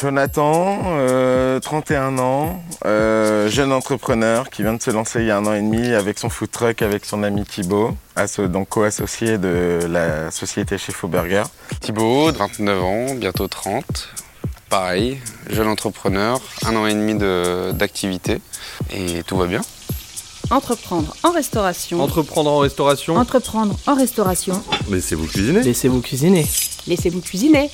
Jonathan, euh, 31 ans, euh, jeune entrepreneur qui vient de se lancer il y a un an et demi avec son food truck, avec son ami Thibaut, asso- donc co-associé de la société chez Burger. Thibaut, 29 ans, bientôt 30. Pareil, jeune entrepreneur, un an et demi de- d'activité et tout va bien. Entreprendre en restauration. Entreprendre en restauration. Entreprendre en restauration. Laissez-vous cuisiner. Laissez-vous cuisiner. Laissez-vous cuisiner.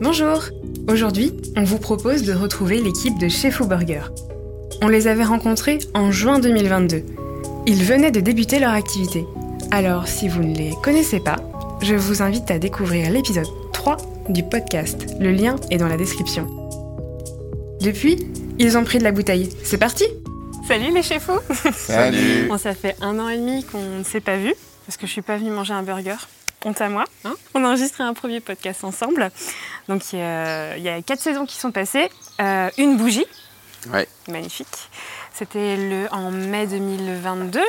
Bonjour Aujourd'hui, on vous propose de retrouver l'équipe de Chez Fou Burger. On les avait rencontrés en juin 2022. Ils venaient de débuter leur activité. Alors, si vous ne les connaissez pas, je vous invite à découvrir l'épisode 3 du podcast. Le lien est dans la description. Depuis, ils ont pris de la bouteille. C'est parti Salut les chefs Salut Bon, ça fait un an et demi qu'on ne s'est pas vu, parce que je suis pas venue manger un burger. Honte à moi. hein. on a enregistré un premier podcast ensemble. Donc il y a, il y a quatre saisons qui sont passées. Euh, une bougie. Ouais. Magnifique. C'était le, en mai 2022,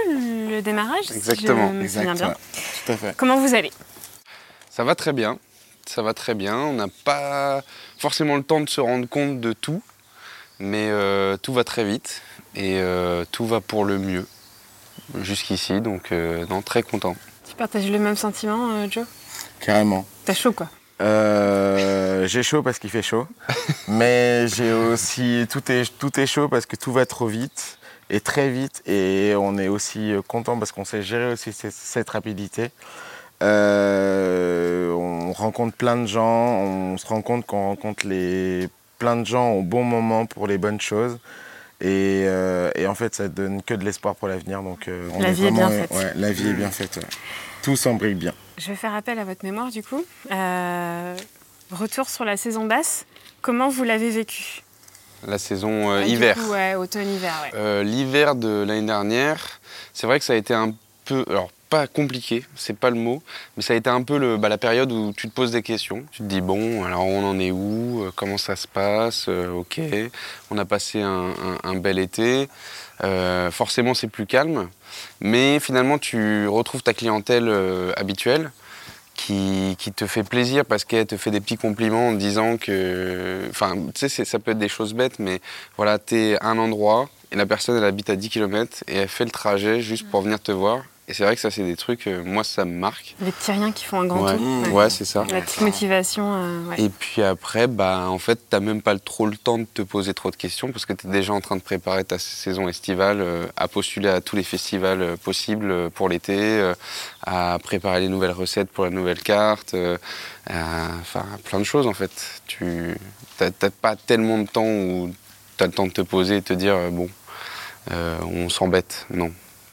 le démarrage. si Exactement. je me souviens Exact, bien. ouais, tout à fait. Comment vous allez? Ça va très bien, ça va très bien. On n'a pas forcément le temps de se rendre compte de tout, mais euh, tout va très vite et euh, tout va pour le mieux jusqu'ici, donc euh, non, très content. Tu partages le même sentiment, euh, Joe? Carrément. T'as chaud quoi? Euh, j'ai chaud parce qu'il fait chaud, mais j'ai aussi tout est tout est chaud parce que tout va trop vite et très vite et on est aussi content parce qu'on sait gérer aussi cette, cette rapidité. Euh, on rencontre plein de gens, on se rend compte qu'on rencontre les plein de gens au bon moment pour les bonnes choses. Et, euh, et en fait, ça donne que de l'espoir pour l'avenir. Donc, euh, on La vie est bien vraiment- faite. ouais, la vie est bien faite. ouais. Tout s'embrique bien. Je vais faire appel à votre mémoire du coup. Euh, retour sur la saison basse. Comment vous l'avez vécu? La saison euh, Ah, du hiver. coup, ouais, automne-hiver, ouais. Euh, L'hiver de l'année dernière, c'est vrai que ça a été un peu, alors pas compliqué, c'est pas le mot, mais ça a été un peu le, bah, la période où tu te poses des questions. Tu te dis bon, alors on en est où Euh, Comment ça se passe Euh, Ok, on a passé un, bel été. Euh, forcément, c'est plus calme, mais finalement, tu retrouves ta clientèle habituelle. Qui, te fait plaisir parce qu'elle te fait des petits compliments en disant que. Enfin, tu sais, ça peut être des choses bêtes, mais voilà, t'es à un endroit et la personne elle habite à 10 km et elle fait le trajet juste pour venir te voir. Et c'est vrai que ça, c'est des trucs, euh, moi, ça me marque. Les petits riens qui font un grand Ouais, tout. ouais, c'est ça. La petite motivation. euh, ouais. Et puis après, bah, en fait, t'as même pas le- trop le temps de te poser trop de questions parce que tu es déjà en train de préparer ta saison estivale, euh, à postuler à tous les festivals euh, possibles pour l'été, euh, à préparer les nouvelles recettes pour la nouvelle carte, euh, à- enfin, plein de choses en fait. Tu t'as t'as pas tellement de temps où tu as le temps de te poser et te dire, euh, bon, euh, on s'embête. Non.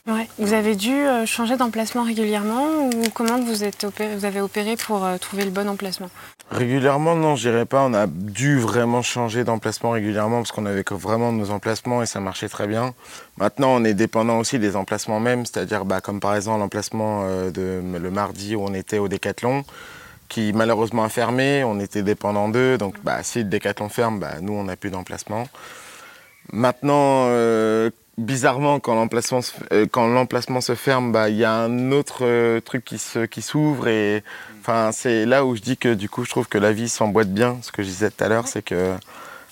Ouais. Vous avez dû euh, changer d'emplacement régulièrement ou comment vous, êtes opéré, vous avez opéré pour euh, trouver le bon emplacement? Régulièrement, non, je dirais pas. On a dû vraiment changer d'emplacement régulièrement parce qu'on avait que vraiment nos emplacements et ça marchait très bien. Maintenant, on est dépendant aussi des emplacements mêmes, c'est-à-dire bah, comme par exemple l'emplacement euh, de le mardi où on était au Décathlon, qui malheureusement a fermé. On était dépendant d'eux, donc bah, si le Décathlon ferme, bah, nous on n'a plus d'emplacement. Maintenant, euh, bizarrement, quand l'emplacement se, euh, quand l'emplacement se ferme, bah, il y a un autre euh, truc qui se, qui s'ouvre et enfin c'est là où je dis que du coup je trouve que la vie s'emboîte bien. Ce que je disais tout à l'heure, c'est que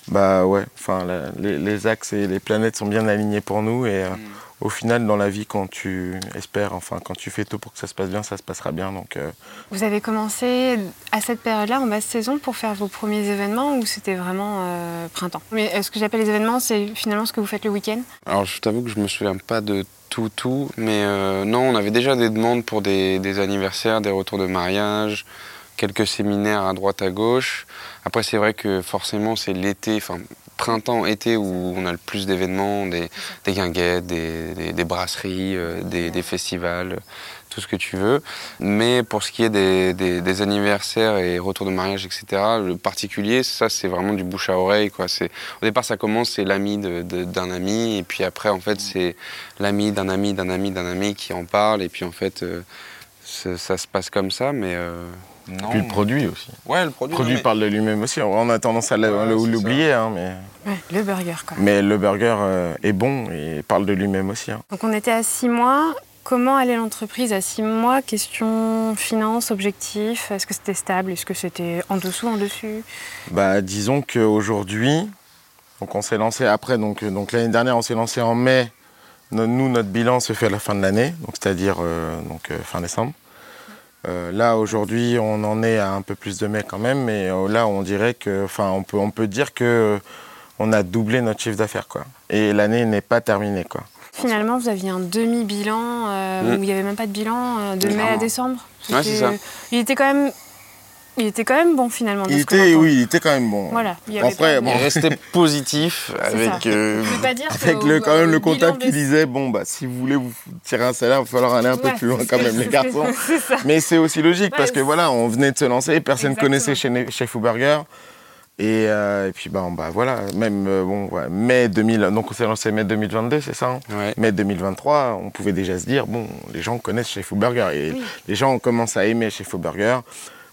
bah ouais, enfin les, les axes et les planètes sont bien alignés pour nous et euh, au final dans la vie quand tu espères, enfin quand tu fais tout pour que ça se passe bien, ça se passera bien. Donc euh, Vous avez commencé à cette période-là, en basse saison, pour faire vos premiers événements ou c'était vraiment euh, printemps? Mais euh, ce que j'appelle les événements, c'est finalement ce que vous faites le week-end? Alors je t'avoue que je me souviens pas de tout, tout, mais euh, non, on avait déjà des demandes pour des, des anniversaires, des retours de mariage, quelques séminaires à droite à gauche. Après c'est vrai que forcément c'est l'été, enfin printemps, été où on a le plus d'événements, des, des guinguettes, des, des- des brasseries, euh, des, des festivals, tout ce que tu veux. Mais pour ce qui est des, anniversaires et retours de mariage, etc., le particulier, ça c'est vraiment du bouche à oreille. Quoi. C'est- Au départ ça commence, c'est l'ami d'un ami, et puis après en fait c'est l'ami d'un ami d'un ami d'un ami qui en parle, et puis en fait euh, ça, ça se passe comme ça, mais... euh, non. puis le produit aussi. Ouais, le produit. Le produit non, mais- parle de lui-même aussi. On a tendance à Ouais, l'oublier, hein, mais, Ouais, le burger quoi. mais le burger euh, est bon et parle de lui-même aussi. hein. Donc on était à six mois. Comment allait l'entreprise à six mois? Question finance, objectif. Est-ce que c'était stable? Est-ce que c'était en dessous, en dessus? Bah, disons qu'aujourd'hui, donc on s'est lancé après, donc, euh, donc l'année dernière, on s'est lancé en mai. No- Nous, notre bilan se fait à la fin de l'année, donc c'est-à-dire euh, donc, euh, fin décembre. Euh, là, aujourd'hui, on en est à un peu plus de mai quand même, mais euh, là, on dirait que, enfin, on peut, on peut dire que euh, on a doublé notre chiffre d'affaires, quoi. Et l'année n'est pas terminée, quoi. Finalement, vous aviez un demi-bilan euh, Mm. où il n'y avait même pas de bilan euh, de mai à décembre. Ouais, c'est C'était- ça. Il était quand même, il était quand même bon finalement. Il était, oui, il était quand même bon. Voilà. Il y avait Après, bon, Il restait positif avec. euh, Je veux pas dire Avec le, quand même le comptable qui disait bon bah si vous voulez vous tirer un salaire, il va falloir aller un peu plus loin quand même les garçons. Mais c'est aussi logique parce que voilà, on venait de se lancer, personne Exactement. connaissait chez, chez Burger. Et, euh, et puis bon bah voilà, même euh, bon ouais, mai 2000, donc on s'est lancé mai 2022, c'est ça hein? Ouais. Mai 2023, on pouvait déjà se dire bon, les gens connaissent chez Burger et Oui. les gens commencent à aimer chez Burger.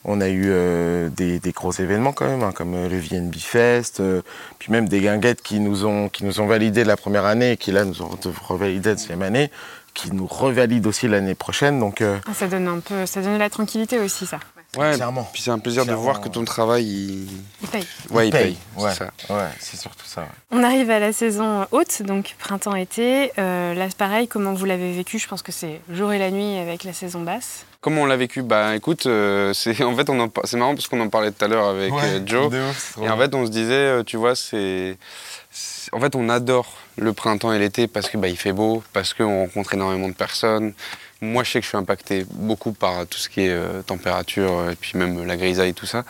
On a eu euh, des, gros événements quand même, hein, comme euh, le VNB Fest, euh, puis même des guinguettes qui nous ont qui nous ont validé la première année et qui là nous ont revalidé la deuxième année, qui nous revalident aussi l'année prochaine. Donc Ah, ça donne un peu, ça donne la tranquillité aussi ça. Ouais, clairement. Puis c'est un plaisir Clairement, de voir que ton travail, il, Il paye. ouais, il paye. Ouais, C'est ça. ouais, c'est surtout ça. ouais. On arrive à la saison haute, donc printemps-été. Euh, là, c'est pareil, comment vous l'avez vécu? Je pense que c'est jour et la nuit avec la saison basse. Comment on l'a vécu? Bah écoute, euh, c'est en fait on c'est marrant parce qu'on en parlait tout à l'heure avec euh, Joe. de ouf, Et en fait, on se disait, tu vois, c'est. En fait, on adore le printemps et l'été parce que bah, fait beau, parce qu'on rencontre énormément de personnes. Moi, je sais que je suis impacté beaucoup par tout ce qui est euh, température euh, et puis même la grisaille et tout ça.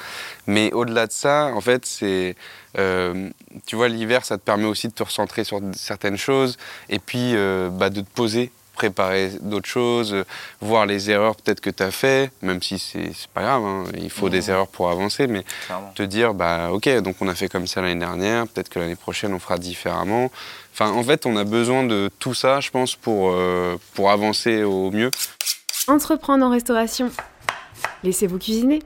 Mais au-delà de ça, en fait, c'est. euh, tu vois, l'hiver, ça te permet aussi de te recentrer sur certaines choses et puis bah, de te poser préparer d'autres choses, voir les erreurs peut-être que tu as fait, même si c'est c'est pas grave, hein, il faut des erreurs pour avancer, mais Clairement. te dire bah ok donc on a fait comme ça l'année dernière peut-être que l'année prochaine on fera différemment enfin en fait on a besoin de tout ça je pense pour euh, pour avancer au mieux Entreprendre en restauration. Laissez-vous cuisiner.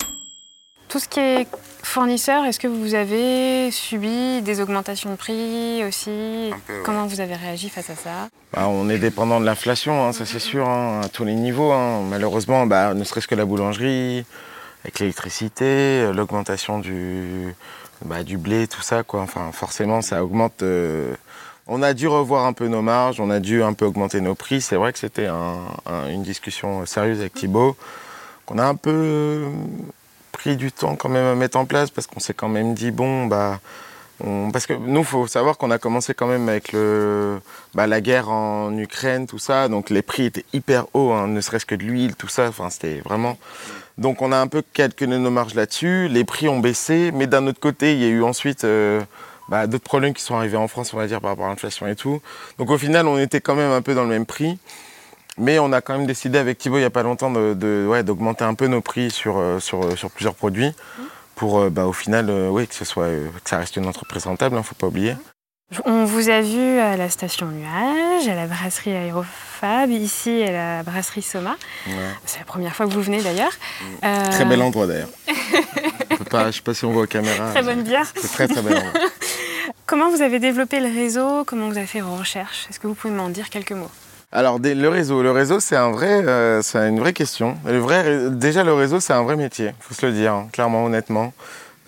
Tout ce qui est fournisseur, est-ce que vous avez subi des augmentations de prix aussi Comment vous avez réagi face à ça Bah, on est dépendant de l'inflation, hein, ça c'est sûr, hein, à tous les niveaux. hein. Malheureusement, bah, ne serait-ce que la boulangerie, avec l'électricité, l'augmentation du, bah, du blé, tout ça, quoi. Enfin, forcément, ça augmente. euh, On a dû revoir un peu nos marges, on a dû un peu augmenter nos prix. C'est vrai que c'était un- un- une discussion sérieuse avec Thibaut, qu'on a un peu euh, pris du temps quand même à mettre en place, parce qu'on s'est quand même dit, bon, bah. on- Parce que nous, faut savoir qu'on a commencé quand même avec le, bah, la guerre en Ukraine, tout ça. Donc les prix étaient hyper hauts, hein, ne serait-ce que de l'huile, tout ça. Enfin, c'était vraiment. Donc on a un peu calculé nos marges là-dessus. Les prix ont baissé, mais d'un autre côté, il y a eu ensuite euh, bah, d'autres problèmes qui sont arrivés en France, on va dire, par rapport à l'inflation et tout. Donc au final, on était quand même un peu dans le même prix. Mais on a quand même décidé avec Thibaut il n'y a pas longtemps de, de- ouais, d'augmenter un peu nos prix sur, euh, sur, euh, sur plusieurs produits pour euh, bah, au final euh, oui, que, ce soit, euh, que ça reste une entreprise rentable, il ne faut pas oublier. On vous a vu à la station Nuage, à la brasserie Aérofab, ici à la brasserie Soma. C'est la première fois que vous venez d'ailleurs. Euh, Très bel endroit d'ailleurs. Pas- je ne sais pas si on voit aux caméras. Très bonne bière. C'est très très bel endroit. Comment vous avez développé le réseau? Comment vous avez fait vos recherches? Est-ce que vous pouvez m'en dire quelques mots? Alors des- le réseau, le réseau c'est un vrai, euh, c'est une vraie question. Le vrai, déjà le réseau c'est un vrai métier, faut se le dire, hein, clairement, honnêtement.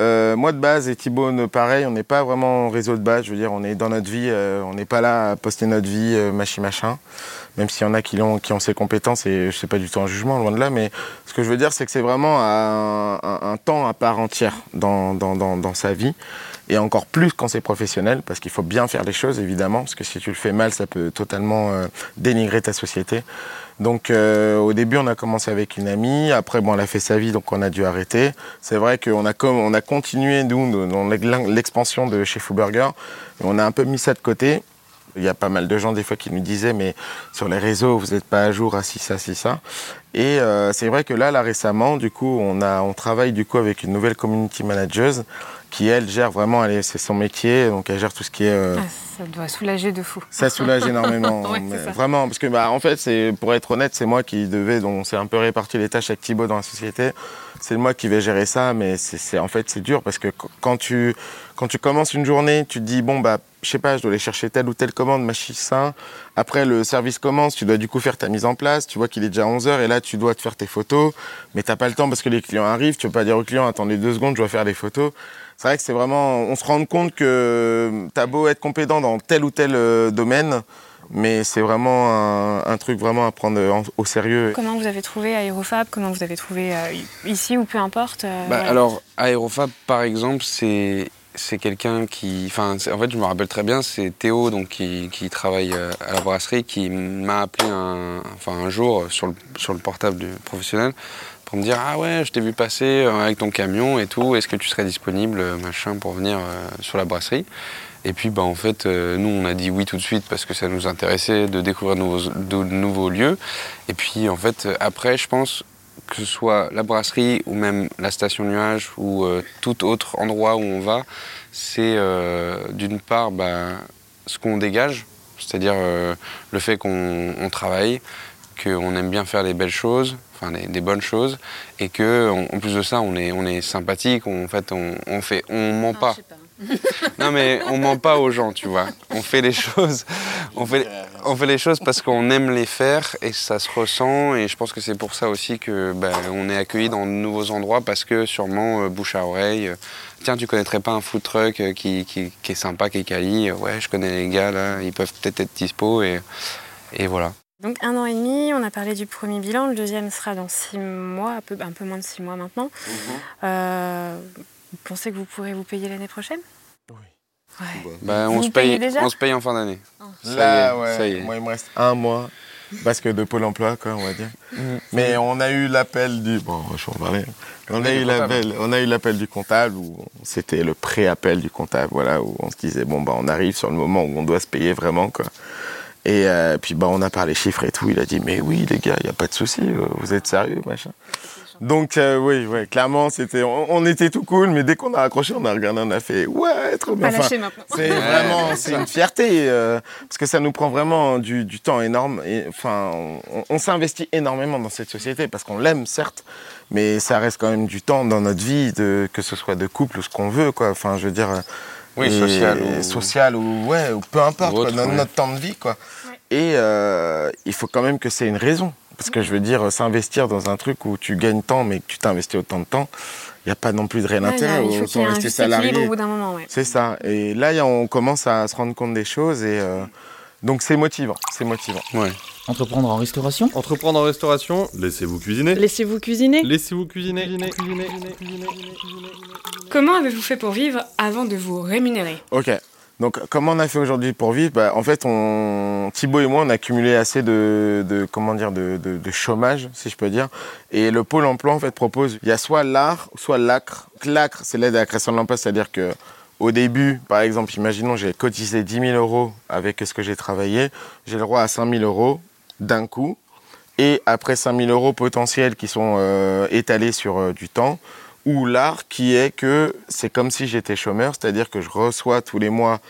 Euh, moi de base et Thibaut pareil, on n'est pas vraiment en réseau de base. Je veux dire, on est dans notre vie, euh, on n'est pas là à poster notre vie, euh, machin machin. Même s'il y en a qui ont, qui ont ces compétences et je sais pas du tout un jugement loin de là, mais ce que je veux dire c'est que c'est vraiment un, un- un temps à part entière dans, dans, dans, dans sa vie et encore plus quand c'est professionnel parce qu'il faut bien faire les choses évidemment parce que si tu le fais mal ça peut totalement euh, dénigrer ta société. Donc euh, au début on a commencé avec une amie, après bon elle a fait sa vie donc on a dû arrêter. C'est vrai qu'on a on a continué nous dans l'expansion de chez Foo Burger, mais on a un peu mis ça de côté. Il y a pas mal de gens des fois qui nous disaient mais sur les réseaux vous n'êtes pas à jour à ci ça ci ça. Et euh, c'est vrai que là là récemment du coup on a on travaille du coup avec une nouvelle community manager qui elle gère vraiment c'est son métier donc elle gère tout ce qui est euh, Ah, Ça doit soulager de fou. ça soulage énormément, Ouais, mais c'est ça. vraiment, parce que bah, en fait, c'est pour être honnête, c'est moi qui devais, donc on s'est un peu réparti les tâches avec Thibaut dans la société. C'est moi qui vais gérer ça, mais c'est c'est- en fait c'est dur parce que qu- quand tu quand tu commences une journée, tu te dis bon bah je sais pas, je dois aller chercher telle ou telle commande, machin. Après, le service commence, tu dois du coup faire ta mise en place. Tu vois qu'il est déjà 11h et là, tu dois te faire tes photos. Mais t'as pas le temps parce que les clients arrivent. Tu peux pas dire aux clients, attendez deux secondes, je dois faire les photos. C'est vrai que c'est vraiment, on se rend compte que t'as beau être compétent dans tel ou tel euh, domaine, mais c'est vraiment un, un, truc vraiment à prendre au sérieux. Comment vous avez trouvé Aérofab? Comment vous avez trouvé euh, ici ou peu importe euh, bah, voilà. Alors, Aérofab, par exemple, c'est c'est quelqu'un qui, enfin, en fait, je me rappelle très bien, c'est Théo, donc qui, qui, travaille euh, à la brasserie, qui m'a appelé un, enfin, un jour sur le, sur le portable du professionnel pour me dire ah ouais, je t'ai vu passer avec ton camion et tout, est-ce que tu serais disponible, machin, pour venir sur la brasserie? Et puis, bah, en fait, euh, nous, on a dit oui tout de suite parce que ça nous intéressait de découvrir de nouveaux, lieux. Et puis, en fait, après, je pense que ce soit la brasserie ou même la station nuage ou euh, tout autre endroit où on va, c'est euh, d'une part bah, ce qu'on dégage, c'est-à-dire le fait qu'on travaille, qu'on aime bien faire les belles choses, enfin des, bonnes choses, et que en, plus de ça, on est, on est sympathique, on, en fait, on, on fait, on ment pas non mais on ment pas aux gens, tu vois. On fait les choses, on fait, on fait les choses parce qu'on aime les faire et ça se ressent. Et je pense que c'est pour ça aussi que ben, on est accueilli dans de nouveaux endroits parce que sûrement euh, bouche à oreille. Euh, tiens, tu connaîtrais pas un food truck euh, qui, qui, est sympa, qui est quali Ouais, je connais les gars là, ils peuvent peut-être être dispo et, et voilà. Donc un an et demi, on a parlé du premier bilan, le deuxième sera dans six mois, un peu, un peu moins de six mois maintenant. Mhm. Vous pensez que vous pourrez vous payer l'année prochaine? Oui. Ouais. Bah, on, se paye, on se paye en fin d'année. Oh. Là, ouais. Ça y est. Moi, il me reste un mois parce que de Pôle emploi, quoi, on va dire. Mm. Mais on a eu l'appel du. Bon, je vais en parler. On a, eu l'appel, on a eu l'appel du comptable où c'était le pré-appel du comptable, voilà, où on se disait, bon, bah, on arrive sur le moment où on doit se payer vraiment, quoi. Et euh, puis, bah, on a parlé chiffres et tout. Il a dit, mais oui, les gars, il n'y a pas de souci, vous êtes sérieux, machin. Donc euh, oui, ouais, clairement, c'était, on, était tout cool, mais dès qu'on a accroché, on a regardé, on a fait ouais, trop bien. Enfin, c'est vraiment, c'est une fierté euh, parce que ça nous prend vraiment du, du temps énorme. Et enfin, on, on s'investit énormément dans cette société parce qu'on l'aime certes, mais ça reste quand même du temps dans notre vie, de, que ce soit de couple ou ce qu'on veut, quoi. Enfin, je veux dire. Oui, social ou... social ou ouais, ou peu importe, quoi, notre, temps de vie, quoi. Et euh, il faut quand même que c'est une raison. Parce que je veux dire, s'investir dans un truc où tu gagnes tant, mais que tu t'investis autant de temps, il n'y a pas non plus de réel intérêt. il faut un salarié. au bout d'un moment. Ouais. C'est ça. Et là, on commence à se rendre compte des choses et euh, donc c'est motivant. C'est motivant. Ouais. Entreprendre en restauration? Entreprendre en restauration, laissez-vous cuisiner. Laissez-vous cuisiner? Laissez-vous cuisiner. Comment avez-vous fait pour vivre avant de vous rémunérer? Ok. Donc, comment on a fait aujourd'hui pour vivre? Bah, En fait, on, Thibaut et moi, on a accumulé assez de, de chômage, si je peux dire. Et le pôle emploi, en fait, propose, il y a soit l'AR, soit l'ACRE. L'ACRE, c'est l'aide à la création de l'emploi, c'est-à-dire que au début, par exemple, imaginons, j'ai cotisé 10 000 euros avec ce que j'ai travaillé, j'ai le droit à 5 000 euros d'un coup. Et après 5 000 euros potentiels qui sont euh, étalés sur euh, du temps, ou l'art qui est que c'est comme si j'étais chômeur, c'est-à-dire que je reçois tous les mois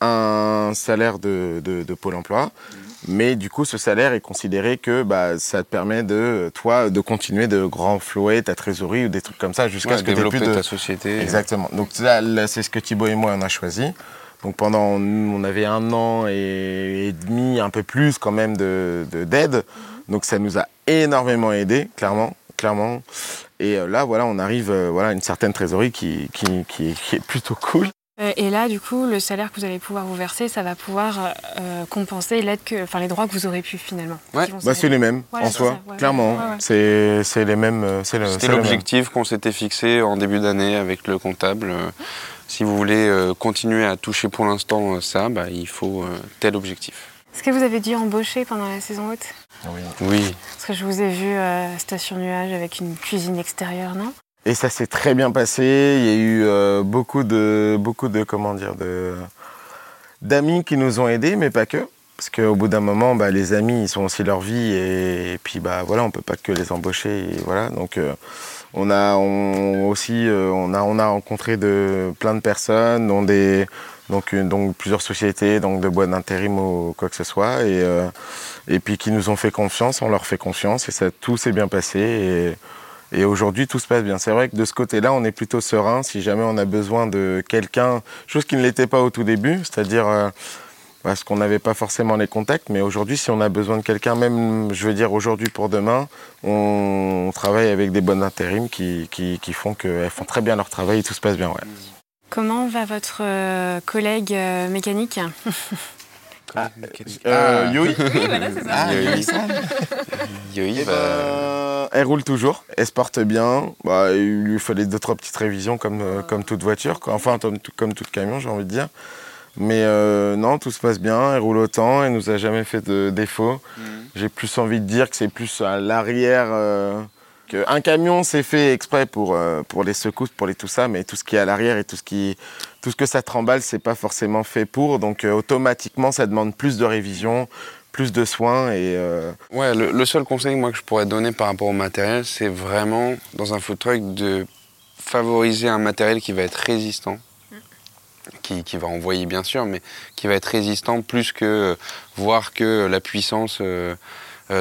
un salaire de, de, Pôle emploi, mhm. mais du coup ce salaire est considéré que bah, ça te permet de toi de continuer de renflouer ta trésorerie ou des trucs comme ça jusqu'à ce que développer plus de ta société. Exactement. Donc là, c'est ce que Thibaut et moi on a choisi. Donc pendant on avait un an et, demi, un peu plus quand même de d'aide. Mhm. Donc ça nous a énormément aidé, clairement, clairement. Et euh, là, voilà, on arrive euh, voilà, à une certaine trésorerie qui, qui, qui, est plutôt cool. Euh, et là, du coup, le salaire que vous allez pouvoir vous verser, ça va pouvoir compenser l'aide que, enfin, les droits que vous aurez pu finalement. Ouais. Bah, c'est les mêmes en soi, clairement. c'est les mêmes. C'était l'objectif qu'on s'était fixé en début d'année avec le comptable. si vous voulez continuer à toucher pour l'instant ça, bah, il faut tel objectif. Est-ce que vous avez dû embaucher pendant la saison haute Oui. Oui. Parce que je vous ai vu à euh, Station Nuage avec une cuisine extérieure, non? Et ça s'est très bien passé. Il y a eu euh, beaucoup de, beaucoup de, comment dire, de d'amis qui nous ont aidés, mais pas que. Parce qu'au bout d'un moment, bah, les amis, ils sont aussi leur vie, et, puis bah voilà, on peut pas que les embaucher, et voilà. Donc euh, on a aussi, on a, on a rencontré de plein de personnes, dont des donc, donc plusieurs sociétés, donc de boîtes d'intérim ou quoi que ce soit, et, euh, et puis qui nous ont fait confiance, on leur fait confiance, et ça tout s'est bien passé, et, Et aujourd'hui, tout se passe bien. C'est vrai que de ce côté-là, on est plutôt serein si jamais on a besoin de quelqu'un, chose qui ne l'était pas au tout début, c'est-à-dire euh, parce qu'on n'avait pas forcément les contacts. Mais aujourd'hui, si on a besoin de quelqu'un, même, je veux dire, aujourd'hui pour demain, on, travaille avec des bonnes intérims qui, qui, qui font qu'elles font très bien leur travail et tout se passe bien. Comment va votre euh, collègue euh, mécanique ah, euh, Yoi Oui, voilà, c'est ça. Ah, Yoi ben, elle roule toujours, elle se porte bien. Bah, il lui fallait deux trois petites révisions comme, euh, comme toute voiture, quoi. enfin comme, tout- comme tout camion, j'ai envie de dire. Mais euh, non, tout se passe bien, elle roule autant, elle nous a jamais fait de défaut. J'ai plus envie de dire que c'est plus à l'arrière. euh, un camion, c'est fait exprès pour, euh, pour les secousses, pour les tout ça, mais tout ce qui est à l'arrière et tout ce, qui, tout ce que ça tremballe, c'est pas forcément fait pour. Donc euh, automatiquement, ça demande plus de révision, plus de soins et. euh, Ouais, le, seul conseil moi, que je pourrais donner par rapport au matériel, c'est vraiment, dans un food truck, de favoriser un matériel qui va être résistant, qui, qui va envoyer bien sûr, mais qui va être résistant plus que voir que la puissance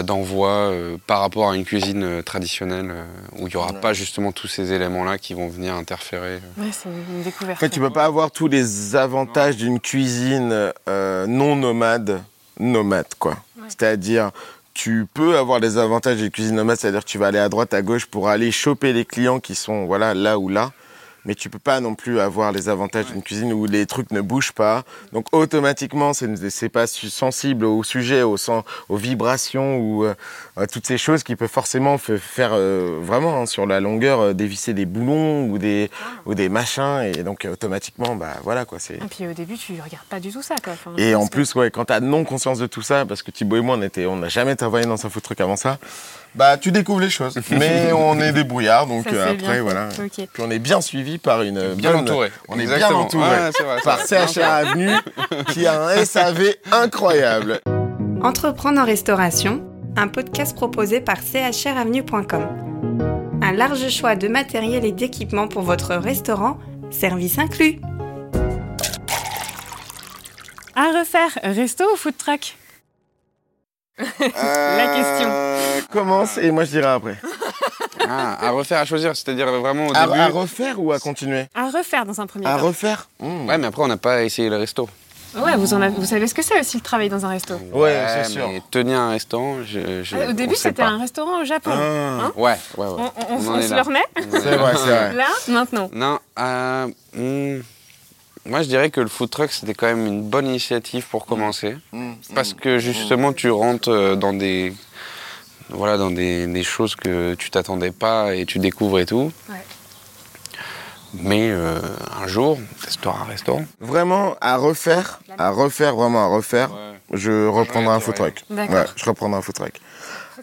d'envoi euh, par rapport à une cuisine euh, traditionnelle, euh, où il n'y aura Ouais. pas justement tous ces éléments-là qui vont venir interférer. Ouais, c'est une découverte. En fait, tu peux pas avoir tous les avantages d'une cuisine euh, non nomade, nomade quoi. C'est-à-dire, tu peux avoir les avantages d'une cuisine nomade, c'est-à-dire que tu vas aller à droite, à gauche pour aller choper les clients qui sont voilà là ou là. Mais tu peux pas non plus avoir les avantages d'une cuisine où les trucs ne bougent pas. Donc automatiquement, c'est pas sensible au sujet, au sang, aux vibrations ou euh, à toutes ces choses qui peuvent forcément faire euh, vraiment hein, sur la longueur euh, dévisser des boulons ou des ou des machins et donc automatiquement bah voilà quoi c'est Et puis au début, tu regardes pas du tout ça, quoi. Enfin, et en que- plus ouais quand t'as non conscience de tout ça parce que Thibaut et moi on était on n'a jamais travaillé dans un food truck avant ça bah tu découvres les choses mais on est débrouillards donc Ça, euh, c'est après bien. voilà Ok. puis on est bien suivi par une Bien bonne- entouré. on est Exactement. bien entouré Ouais, c'est vrai, par vrai. CHR Avenue qui a un SAV incroyable Entreprendre en restauration, un podcast proposé par chravenue.com. Un large choix de matériel et d'équipements pour votre restaurant, service inclus. À refaire, resto ou food truck? La question. Euh, commence et moi je dirai après Ah, à refaire, à choisir, c'est-à-dire vraiment au à, début. à refaire ou à continuer? À refaire dans un premier à temps. refaire? Hmm. Ouais, mais après, on n'a pas essayé le resto. Ouais, vous, en avez- vous savez ce que c'est aussi le travail dans un resto? Ouais, c'est sûr. mais tenir un restaurant, je, je- Ah, Au on début, sait c'était pas. un restaurant au Japon. Ah. Hein? Ouais, ouais, ouais. on on- on- en on est se là. le remet? C'est vrai c'est vrai Là, maintenant. Non, euh, hmm, moi je dirais que le food truck c'était quand même une bonne initiative pour commencer. Hmm. Parce que justement tu rentres euh, dans des, voilà, dans des, des choses que tu t'attendais pas et tu découvres et tout. Ouais. Mais euh, un jour, testeras un restaurant. Vraiment à refaire, à refaire, vraiment à refaire, je reprendrai un food truck. D'accord. Ouais, je reprendrai un food truck.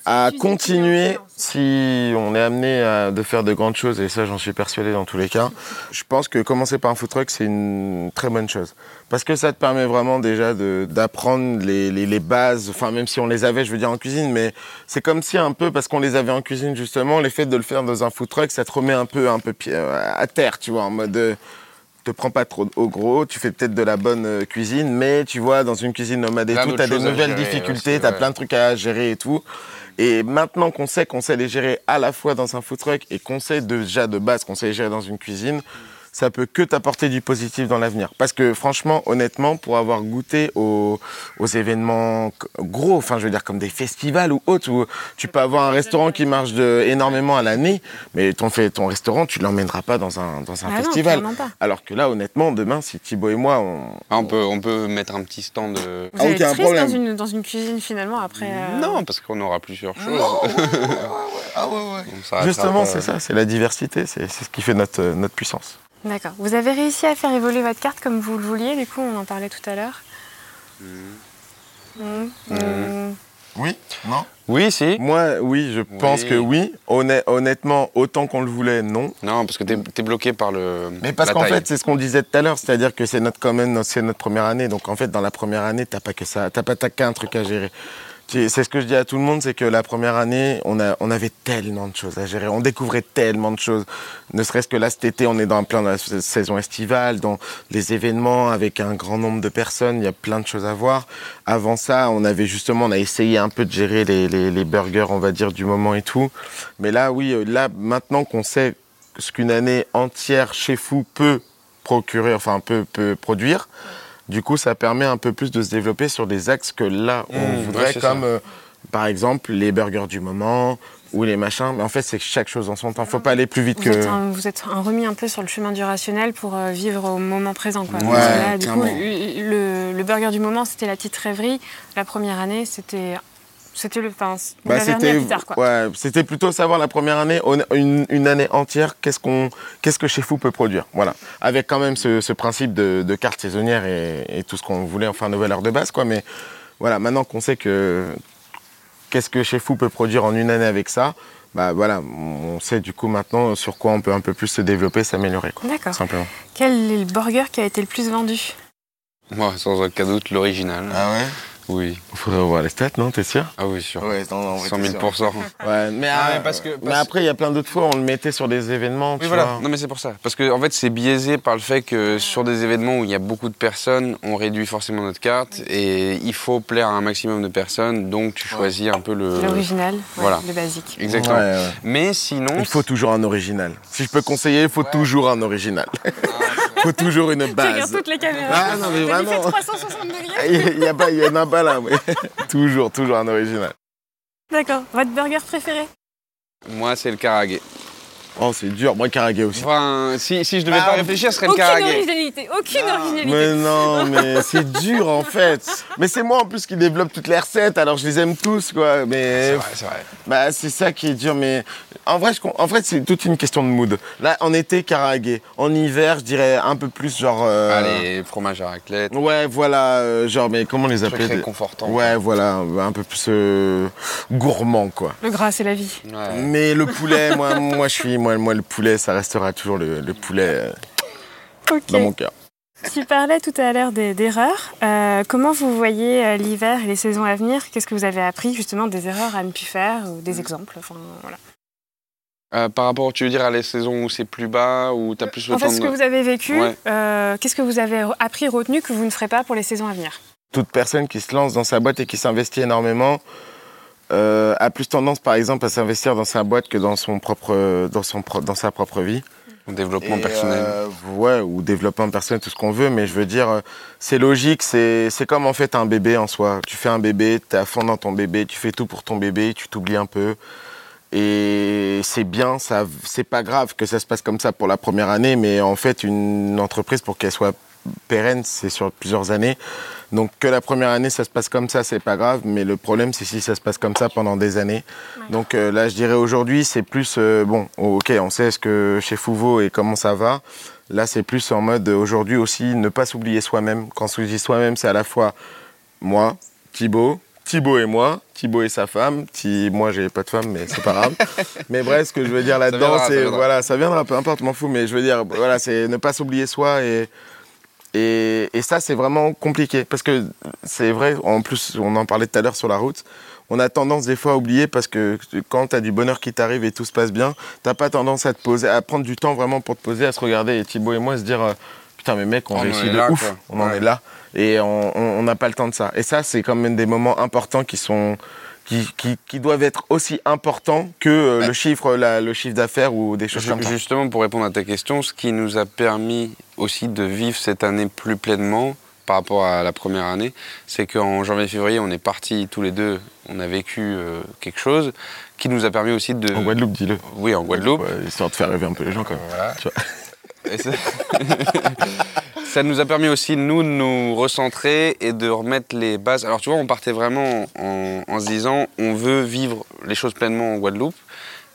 À continuer, si on est amené à de faire de grandes choses, et ça j'en suis persuadé dans tous les cas, je pense que commencer par un food truck, c'est une très bonne chose. Parce que ça te permet vraiment déjà de- d'apprendre les, les- les bases, enfin même si on les avait, je veux dire, en cuisine, mais c'est comme si un peu, parce qu'on les avait en cuisine justement, les fait de le faire dans un food truck, ça te remet un peu, un peu pied- à terre, tu vois, en mode... euh, te prends pas trop au gros, tu fais peut-être de la bonne euh, cuisine, mais tu vois, dans une cuisine nomade et Plein tout, d'autres t'as des nouvelles difficultés, t'as ouais. plein de trucs à gérer et tout. Et maintenant qu'on sait qu'on sait les gérer à la fois dans un food truck et qu'on sait déjà de base qu'on sait les gérer dans une cuisine, ça peut que t'apporter du positif dans l'avenir. Parce que franchement, honnêtement, pour avoir goûté aux, aux événements gros, enfin je veux dire comme des festivals ou autres, où tu peux avoir un restaurant qui marche de, énormément à l'année, mais ton, fait, ton restaurant, tu l'emmèneras pas dans un, dans un Ah festival. Alors que là, honnêtement, demain, si Thibaut et moi, on... Ah, on, peut, on peut mettre un petit stand. de- Vous Ah, allez aucun être triste problème. dans une, dans une cuisine finalement après. euh, Non, parce qu'on aura plusieurs choses. Ah ouais, ouais. Justement, c'est ça, c'est la diversité, c'est c'est ce qui fait notre, euh, notre puissance. D'accord. Vous avez réussi à faire évoluer votre carte comme vous le vouliez, du coup, on en parlait tout à l'heure. Mhm. Mhm. Oui Non? Oui, si. Moi, oui, je pense que oui. Honn- honnêtement, autant qu'on le voulait, non. Non, parce que t'es es bloqué par le. Mais parce qu'en fait, c'est ce qu'on disait tout à l'heure, c'est-à-dire que c'est notre quand même, c'est notre première année. Donc en fait, dans la première année, t'as pas que ça, t'as pas t'as qu'un truc à gérer. C'est ce que je dis à tout le monde, c'est que la première année, on, a, on avait tellement de choses à gérer, on découvrait tellement de choses. Ne serait-ce que là, cet été, on est dans plein de la saison estivale, dans les événements avec un grand nombre de personnes, il y a plein de choses à voir. Avant ça, on avait justement, on a essayé un peu de gérer les, les, les burgers, on va dire, du moment et tout. Mais là, oui, euh, là, maintenant qu'on sait ce qu'une année entière chez Fou peut procurer, enfin peut, peut produire, du coup, ça permet un peu plus de se développer sur des axes que là, on Mmh, voudrait, ouais, comme euh, par exemple les burgers du moment ou les machins. Mais en fait, c'est chaque chose en son temps. Faut pas aller plus vite Vous êtes, que. un, vous êtes un remis un peu sur le chemin du rationnel pour euh, vivre au moment présent. Quoi. Ouais, Parce que là, du coup, le, le burger du moment, c'était la petite rêverie. La première année, c'était. C'était le. Enfin, Bah, c'était plus tard, quoi. ouais, c'était plutôt savoir la première année, une, une année entière, qu'est-ce qu'on, qu'est-ce que chez Fou peut produire, voilà, avec quand même ce, ce principe de, de carte saisonnière et, et tout ce qu'on voulait, enfin nos valeurs de base, quoi. Mais voilà, maintenant qu'on sait que qu'est-ce que chez Fou peut produire en une année avec ça, bah voilà, on sait du coup maintenant sur quoi on peut un peu plus se développer, s'améliorer, quoi, D'accord. simplement. Quel est le burger qui a été le plus vendu? Moi, sans aucun doute, l'original. Ah ouais? Oui. Faudrait revoir les stats, non T'es sûr? Ah oui, sûr. Ouais, non, non, 100 000 Ouais, mais, Ah, ah, mais parce que- mais parce- après, il y a plein d'autres fois, on le mettait sur des événements. Oui, tu voilà. vois. Non, mais c'est pour ça. Parce que, en fait, c'est biaisé par le fait que sur des événements où il y a beaucoup de personnes, on réduit forcément notre carte et il faut plaire à un maximum de personnes. Donc, tu choisis un peu le. L'original, ouais, voilà. le basique. Exactement. Ouais, ouais. Mais sinon. Il faut toujours un original. Si je peux conseiller, il faut toujours un original. Il faut toujours une Tu regardes base. toutes les caméras. Ah non, mais vraiment. 360 degrés Il y, a pas, il y en a pas là. mais toujours, toujours un original. D'accord. Votre burger préféré? Moi, c'est le karagé. Oh, c'est dur. Moi, Karagé aussi. Enfin, si, si je devais Ah, pas réfléchir, ce serait le Aucune karagé. originalité, aucune originalité. Mais non, mais c'est dur en fait. Mais c'est moi en plus qui développe toutes les recettes, alors je les aime tous quoi. Mais C'est vrai, c'est vrai. Bah, c'est ça qui est dur, mais en vrai, je en fait, c'est toute une question de mood. Là, en été, Karagé. En hiver, je dirais un peu plus genre. euh, Allez, fromage à raclette. Ouais, voilà, euh, genre, mais comment les Truc appeler très confortant. Ouais, voilà, un peu plus euh, gourmand, quoi. Le gras, c'est la vie. Ouais. Mais le poulet, moi, moi, je suis, moi, moi, le poulet, ça restera toujours le, le poulet euh, dans mon cœur. Tu parlais tout à l'heure des- d'erreurs. Euh, comment vous voyez euh, l'hiver et les saisons à venir? Qu'est-ce que vous avez appris justement des erreurs à ne plus faire ou des exemples? Enfin, voilà. Euh, par rapport, tu veux dire, à les saisons où c'est plus bas, où t'as plus le En fait, ce de... que vous avez vécu, Ouais. euh, qu'est-ce que vous avez appris, retenu que vous ne ferez pas pour les saisons à venir? Toute personne qui se lance dans sa boîte et qui s'investit énormément euh, a plus tendance, par exemple, à s'investir dans sa boîte que dans son propre, dans son, dans sa propre vie. Au développement Et, personnel. euh, ouais, ou développement personnel, tout ce qu'on veut, mais je veux dire, euh, c'est logique, c'est c'est comme en fait un bébé en soi. Tu fais un bébé, t'es à fond dans ton bébé, tu fais tout pour ton bébé, tu t'oublies un peu. Et c'est bien, ça, c'est pas grave que ça se passe comme ça pour la première année, mais en fait, une entreprise, pour qu'elle soit pérenne, c'est sur plusieurs années. Donc que la première année, ça se passe comme ça, c'est pas grave, mais le problème, c'est si ça se passe comme ça pendant des années. Donc euh, là, je dirais aujourd'hui, c'est plus, euh, bon, ok, on sait ce que chez Fouveau et comment ça va. Là, c'est plus en mode, euh, aujourd'hui aussi, ne pas s'oublier soi-même. Quand je dis soi-même, c'est à la fois moi, Thibaut, Thibaut et moi, Thibaut et sa femme. Thi- moi, j'ai pas de femme, mais c'est pas grave. mais bref, ce que je veux dire là-dedans, c'est voilà, ça viendra, peu importe, m'en fous. Mais je veux dire, voilà, c'est ne pas s'oublier soi et et, et ça, c'est vraiment compliqué parce que c'est vrai. En plus, on en parlait tout à l'heure sur la route. On a tendance des fois à oublier parce que quand tu as du bonheur qui t'arrive et tout se passe bien, t'as pas tendance à te poser, à prendre du temps vraiment pour te poser, à se regarder et Thibaut et moi se dire euh, putain mais mec, on, réussit de là, ouf, quoi. on en est là et on n'a pas le temps de ça. Et ça, c'est quand même des moments importants qui sont qui, qui, qui doivent être aussi importants que euh, le chiffre, la- le chiffre d'affaires ou des choses comme ça. Justement, pour répondre à ta question, ce qui nous a permis aussi de vivre cette année plus pleinement par rapport à la première année, c'est qu'en janvier-février, on est partis tous les deux, on a vécu euh, quelque chose qui nous a permis aussi de... En Guadeloupe, dis-le. Oui, en Guadeloupe. Ouais, histoire de faire rêver un peu les gens quand même. Voilà. Tu vois. Ça nous a permis aussi, nous, de nous recentrer et de remettre les bases. Alors, tu vois, on partait vraiment en, en se disant, on veut vivre les choses pleinement en Guadeloupe,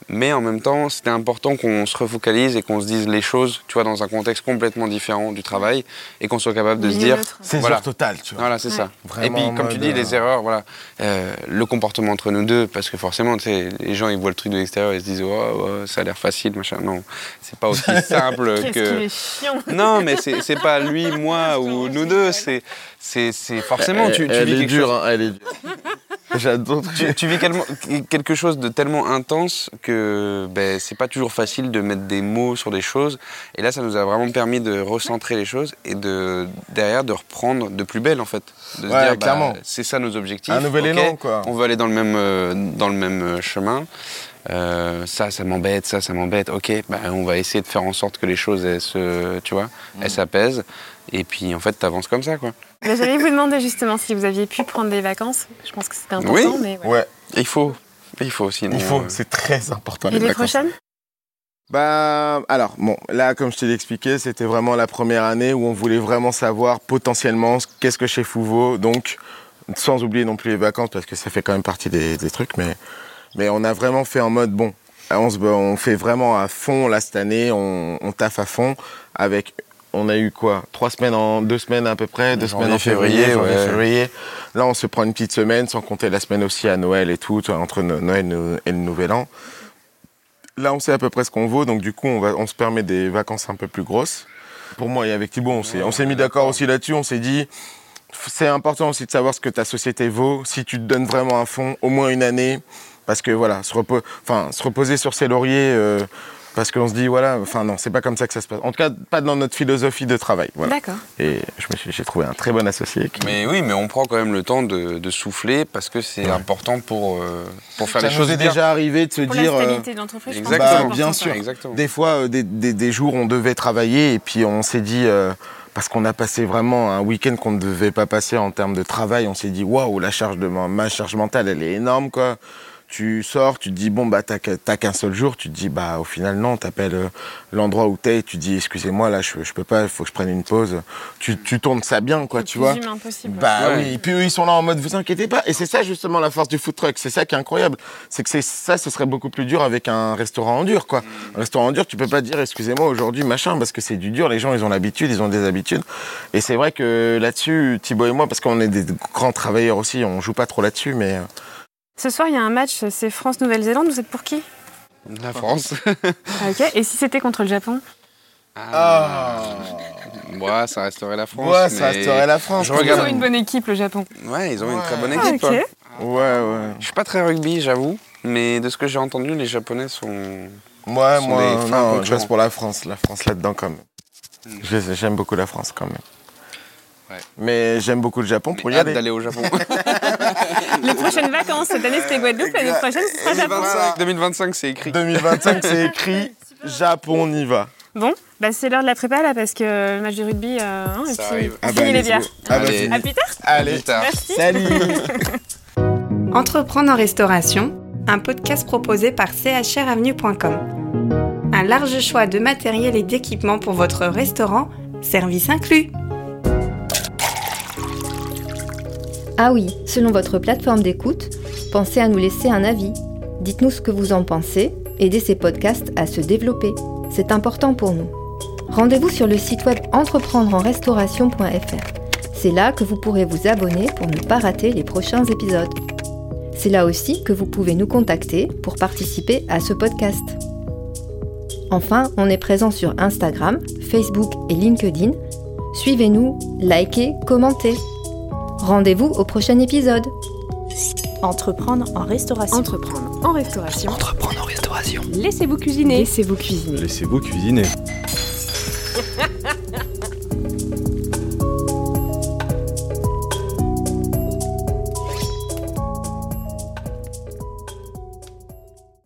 mais en même temps, c'était important qu'on se refocalise et qu'on se dise les choses, tu vois, dans un contexte complètement différent du travail et qu'on soit capable de se dire... C'est Voilà. total, tu vois. Voilà, c'est ça. Vraiment et puis, comme tu dis, euh, les erreurs, voilà. Euh, le comportement entre nous deux, parce que forcément, tu sais, les gens, ils voient le truc de l'extérieur, ils se disent, oh, ouais, ça a l'air facile, machin. Non, c'est pas aussi simple Qu'est-ce que. chiant Non, mais c'est c'est pas lui, moi ou nous deux. C'est c'est c'est forcément elle, tu, tu elle vis est quelque dure, chose. hein, elle est dure. J'adore. tu, tu vis quelque chose de tellement intense que ben, c'est pas toujours facile de mettre des mots sur des choses. Et là, ça nous a vraiment permis de recentrer les choses et de derrière de reprendre de plus belle en fait. De se dire, bah, clairement. c'est ça nos objectifs. Un nouvel élan, quoi. On veut aller dans le même, euh, dans le même euh, chemin. Euh, ça, ça m'embête, ça, ça m'embête. Ok, bah, on va essayer de faire en sorte que les choses, elles se, tu vois, Mm. elles s'apaisent. Et puis, en fait, t'avances comme ça, quoi. J'allais vous demander justement si vous aviez pu prendre des vacances. Je pense que c'était important, Oui. mais ouais. Ouais, Il faut, il faut sinon. il faut. euh, C'est très important. Et les vacances. prochaines? Bah, alors, bon, là, comme je t'ai expliqué, c'était vraiment la première année où on voulait vraiment savoir potentiellement ce- qu'est-ce que chez Fouveau. Donc, sans oublier non plus les vacances, parce que ça fait quand même partie des, des trucs, mais, mais on a vraiment fait en mode, bon, on, se, on fait vraiment à fond, là, cette année, on, on taffe à fond avec. On a eu quoi? Trois semaines en deux semaines à peu près, deux semaines en février, février, janvier, ouais. février. Là, on se prend une petite semaine, sans compter la semaine aussi à Noël et tout, entre No- Noël et le Nouvel An. Là, on sait à peu près ce qu'on vaut, donc du coup, on, va, on se permet des vacances un peu plus grosses. Pour moi et avec Thibaut, on s'est, mis d'accord aussi là-dessus. On s'est dit, c'est important aussi de savoir ce que ta société vaut. Si tu te donnes vraiment un fond, au moins une année, parce que voilà, se, repo- enfin, se reposer sur ses lauriers, euh, parce qu'on se dit, voilà, enfin non, c'est pas comme ça que ça se passe. En tout cas, pas dans notre philosophie de travail. Voilà. D'accord. Et je me suis, j'ai trouvé un très bon associé. qui- Mais oui, mais on prend quand même le temps de, de souffler parce que c'est Ouais. important pour, euh, pour faire ça les nous choses est bien. déjà arrivé de se Pour dire. la euh, stabilité de l'entreprise, je pense Bah, bien sûr. Exactement. Des fois, euh, des, des- des jours, on devait travailler et puis on s'est dit, euh, parce qu'on a passé vraiment un week-end qu'on ne devait pas passer en termes de travail, on s'est dit, waouh, la charge de ma, ma charge mentale, elle est énorme, quoi. Tu sors, tu te dis, bon, bah, t'as qu'un seul jour, tu te dis, bah, au final, non, t'appelles euh, l'endroit où t'es, et tu dis, excusez-moi, là, je, je peux pas, il faut que je prenne une pause. Tu, tu tournes ça bien, quoi, tu vois. humain possible. Bah Ouais. oui, et puis eux, ils sont là en mode vous inquiétez pas. Et c'est ça justement la force du food truck. C'est ça qui est incroyable. C'est que c'est ça, ce serait beaucoup plus dur avec un restaurant en dur, quoi. Un restaurant en dur, tu peux pas dire excusez-moi aujourd'hui machin parce que c'est du dur. Les gens, ils ont l'habitude, ils ont des habitudes. Et c'est vrai que là-dessus, Thibaut et moi, parce qu'on est des grands travailleurs aussi, on joue pas trop là-dessus, mais euh, Ce soir, il y a un match, c'est France-Nouvelle-Zélande. Vous êtes pour qui? La France. Ah, Ok. Et si c'était contre le Japon? Ah, Ouais, ça resterait la France. ouais, ça mais- resterait la France. Je quand Ils regarde- ont une bonne équipe, le Japon. Ouais, ils ont une très bonne Ouais. Ah, équipe. ok. hein. Ouais, ouais. Je suis pas très rugby, j'avoue, mais de ce que j'ai entendu, les Japonais sont. Moi, sont moi, fins non, je reste pour la France. La France là-dedans quand même. Mm. Je les- J'aime beaucoup la France quand même. Ouais. Mais j'aime beaucoup le Japon pour Mais y hâte aller. d'aller au Japon. Les prochaines vacances, cette année c'était Guadeloupe, l'année prochaine ce sera Japon. 2025, 2025 c'est écrit. 2025, c'est écrit Japon, on y va. Bon, bah c'est l'heure de la prépa là parce que le match de rugby, euh, hein, et Ça puis arrive. on Ah bah, les bières. Ah bah, Allez. À plus tard. Allez, Plus tard. Merci. salut Entreprendre en restauration, un podcast proposé par chravenue.com. Un large choix de matériel et d'équipements pour votre restaurant, service inclus. Ah oui, selon votre plateforme d'écoute, pensez à nous laisser un avis. Dites-nous ce que vous en pensez, aidez ces podcasts à se développer. C'est important pour nous. Rendez-vous sur le site web entreprendreenrestauration.fr. C'est là que vous pourrez vous abonner pour ne pas rater les prochains épisodes. C'est là aussi que vous pouvez nous contacter pour participer à ce podcast. Enfin, on est présent sur Instagram, Facebook et LinkedIn. Suivez-nous, likez, commentez. Rendez-vous au prochain épisode. Entreprendre en restauration. Entreprendre en restauration. Entreprendre en restauration. Laissez-vous cuisiner. Laissez-vous cuisiner. Laissez-vous cuisiner.